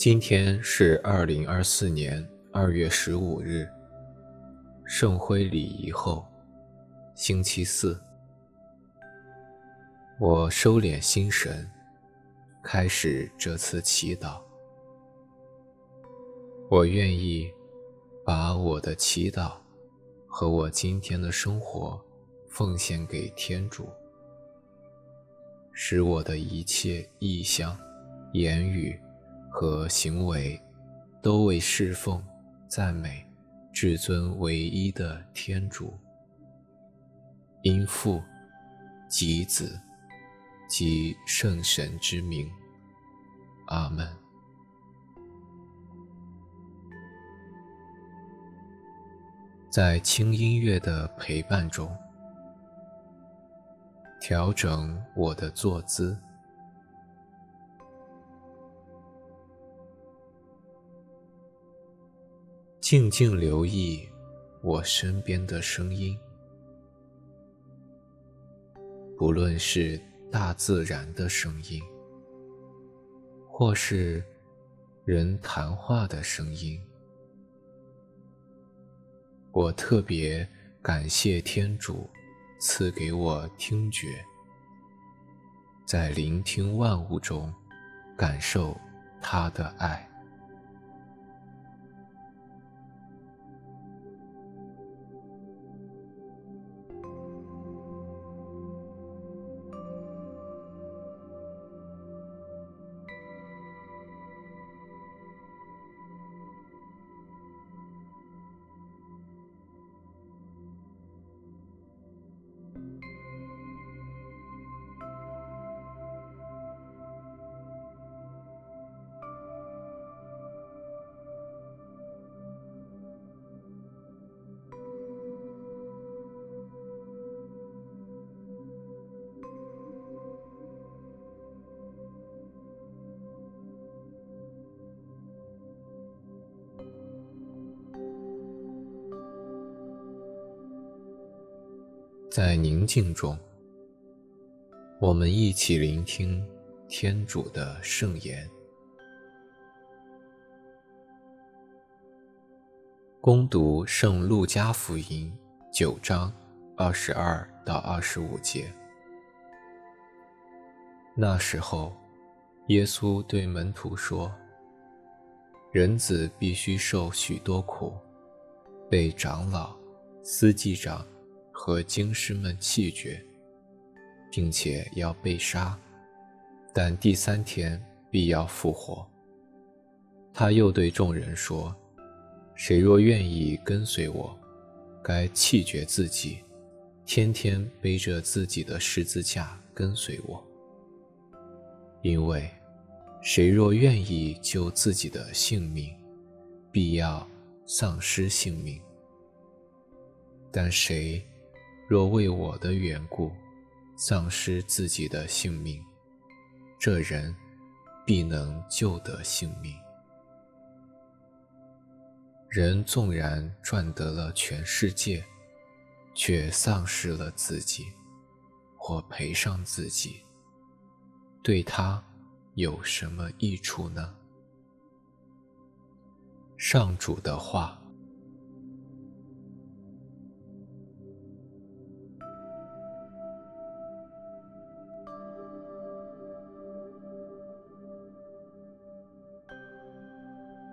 今天是二零二四年二月十五日，圣辉礼仪后，星期四。我收敛心神，开始这次祈祷。我愿意把我的祈祷和我今天的生活奉献给天主，使我的一切意向、言语。和行为，都为侍奉、赞美至尊唯一的天主，因父、及子、及圣神之名，阿门。在轻音乐的陪伴中，调整我的坐姿。静静留意我身边的声音，不论是大自然的声音，或是人谈话的声音，我特别感谢天主赐给我听觉，在聆听万物中感受他的爱。在宁静中，我们一起聆听天主的圣言。恭读圣路加福音九章二十二到二十五节。那时候，耶稣对门徒说：“人子必须受许多苦，被长老、司祭长。”和经师们气绝，并且要被杀，但第三天必要复活。他又对众人说：“谁若愿意跟随我，该弃绝自己，天天背着自己的十字架跟随我。因为谁若愿意救自己的性命，必要丧失性命。但谁……”若为我的缘故，丧失自己的性命，这人必能救得性命。人纵然赚得了全世界，却丧失了自己，或赔上自己，对他有什么益处呢？上主的话。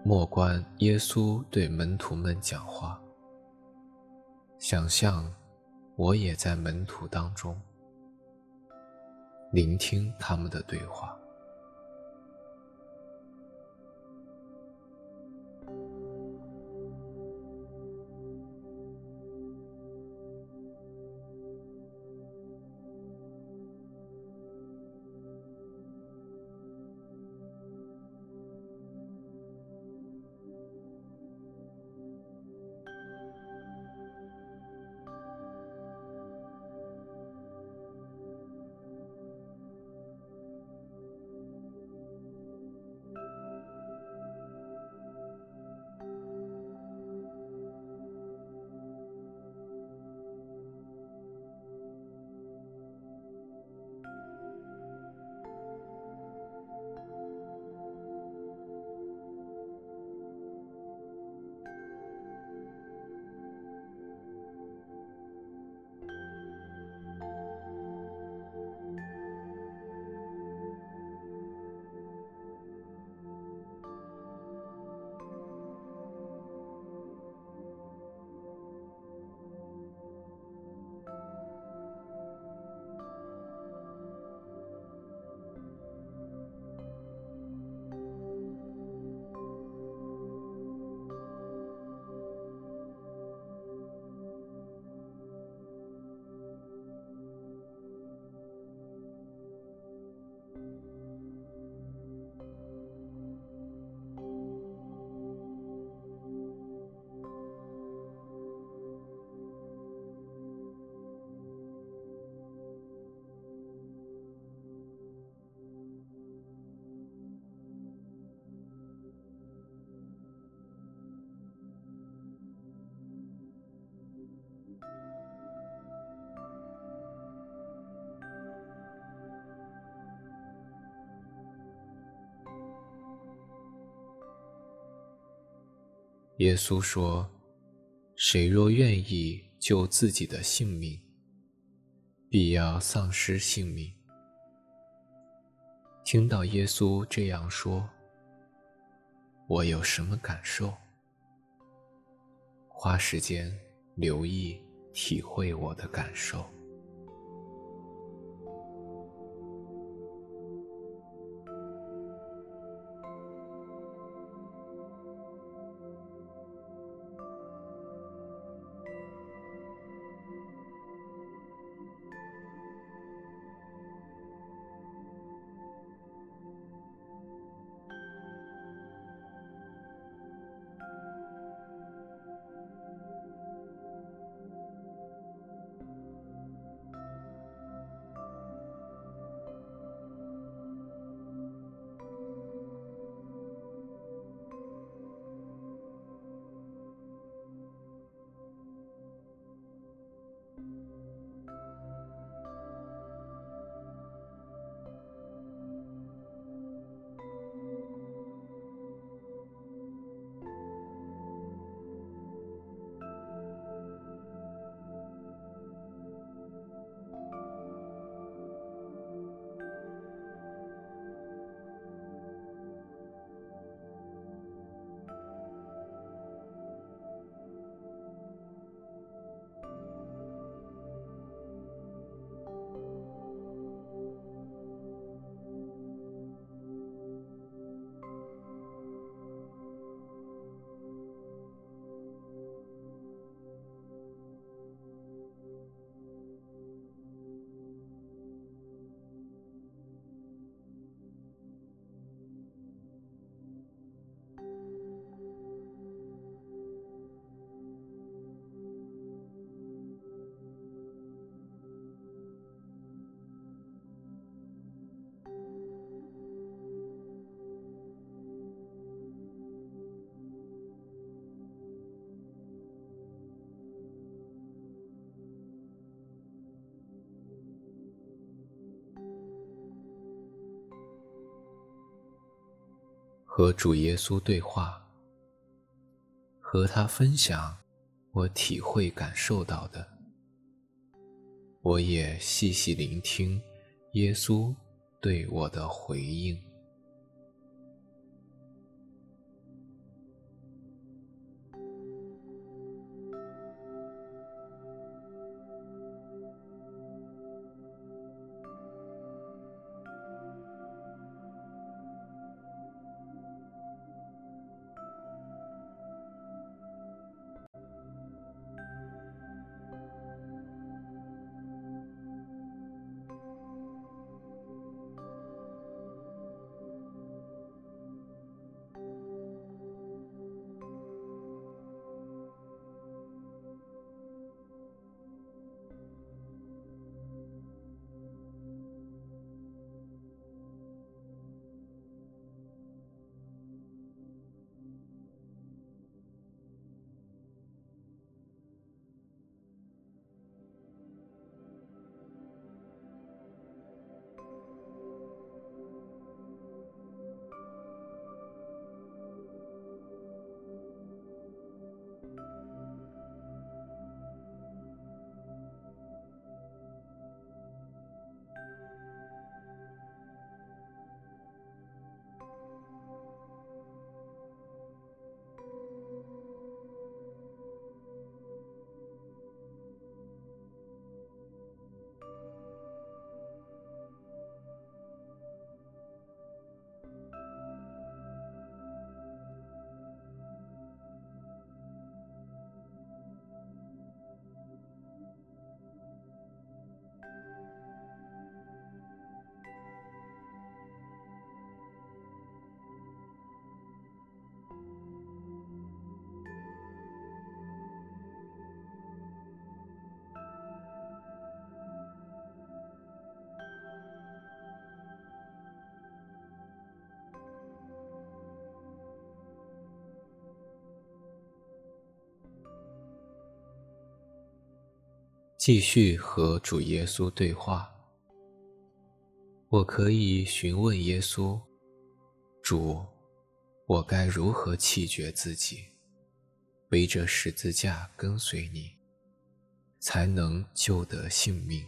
莫观耶稣对门徒们讲话，想象我也在门徒当中，聆听他们的对话。耶稣说：“谁若愿意救自己的性命，必要丧失性命。”听到耶稣这样说，我有什么感受？花时间留意体会我的感受。和主耶稣对话，和他分享我体会感受到的，我也细细聆听耶稣对我的回应。继续和主耶稣对话，我可以询问耶稣：“主，我该如何弃绝自己，背着十字架跟随你，才能救得性命。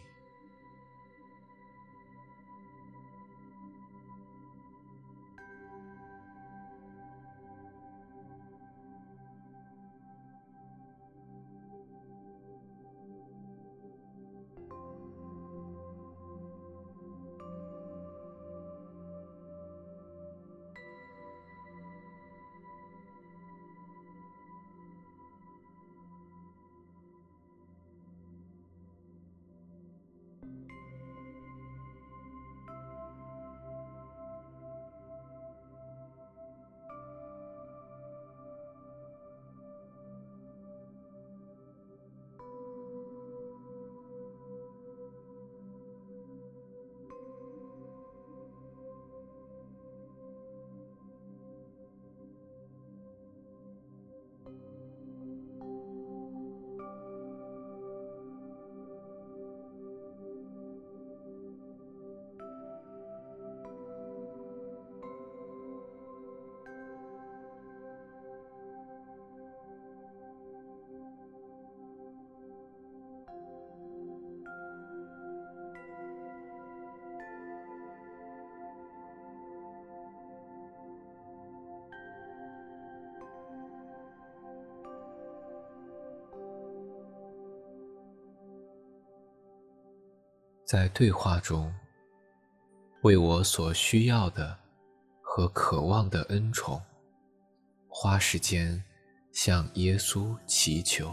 在对话中，为我所需要的和渴望的恩宠，花时间向耶稣祈求。